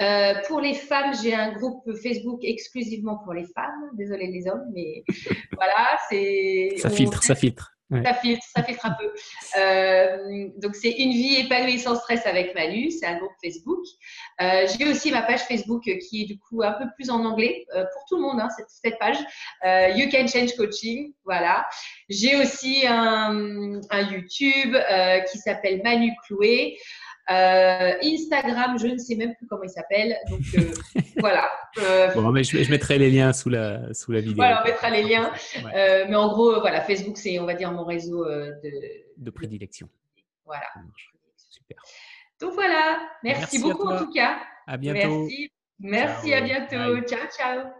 Euh, pour les femmes, j'ai un groupe Facebook exclusivement pour les femmes. Désolée les hommes, mais voilà, c'est. Ça filtre, ça filtre. Ça filtre, ça filtre un peu. Euh, donc, c'est Une vie épanouie sans stress avec Manu. C'est un groupe Facebook. j'ai aussi ma page Facebook qui est du coup un peu plus en anglais pour tout le monde, hein, cette, cette, page. you Can Change Coaching. Voilà. J'ai aussi un, un YouTube qui s'appelle Manu Cloué. Euh, Instagram, je ne sais même plus comment il s'appelle. Donc euh, voilà. Euh, bon, mais je, mettrai les liens sous la, sous la vidéo. Voilà, on mettra les liens. mais en gros, voilà, Facebook, c'est, on va dire, mon réseau de, de prédilection. Voilà. Super. Donc voilà. Merci, beaucoup en tout cas. À bientôt. Merci. Merci, à bientôt. Ciao, ciao.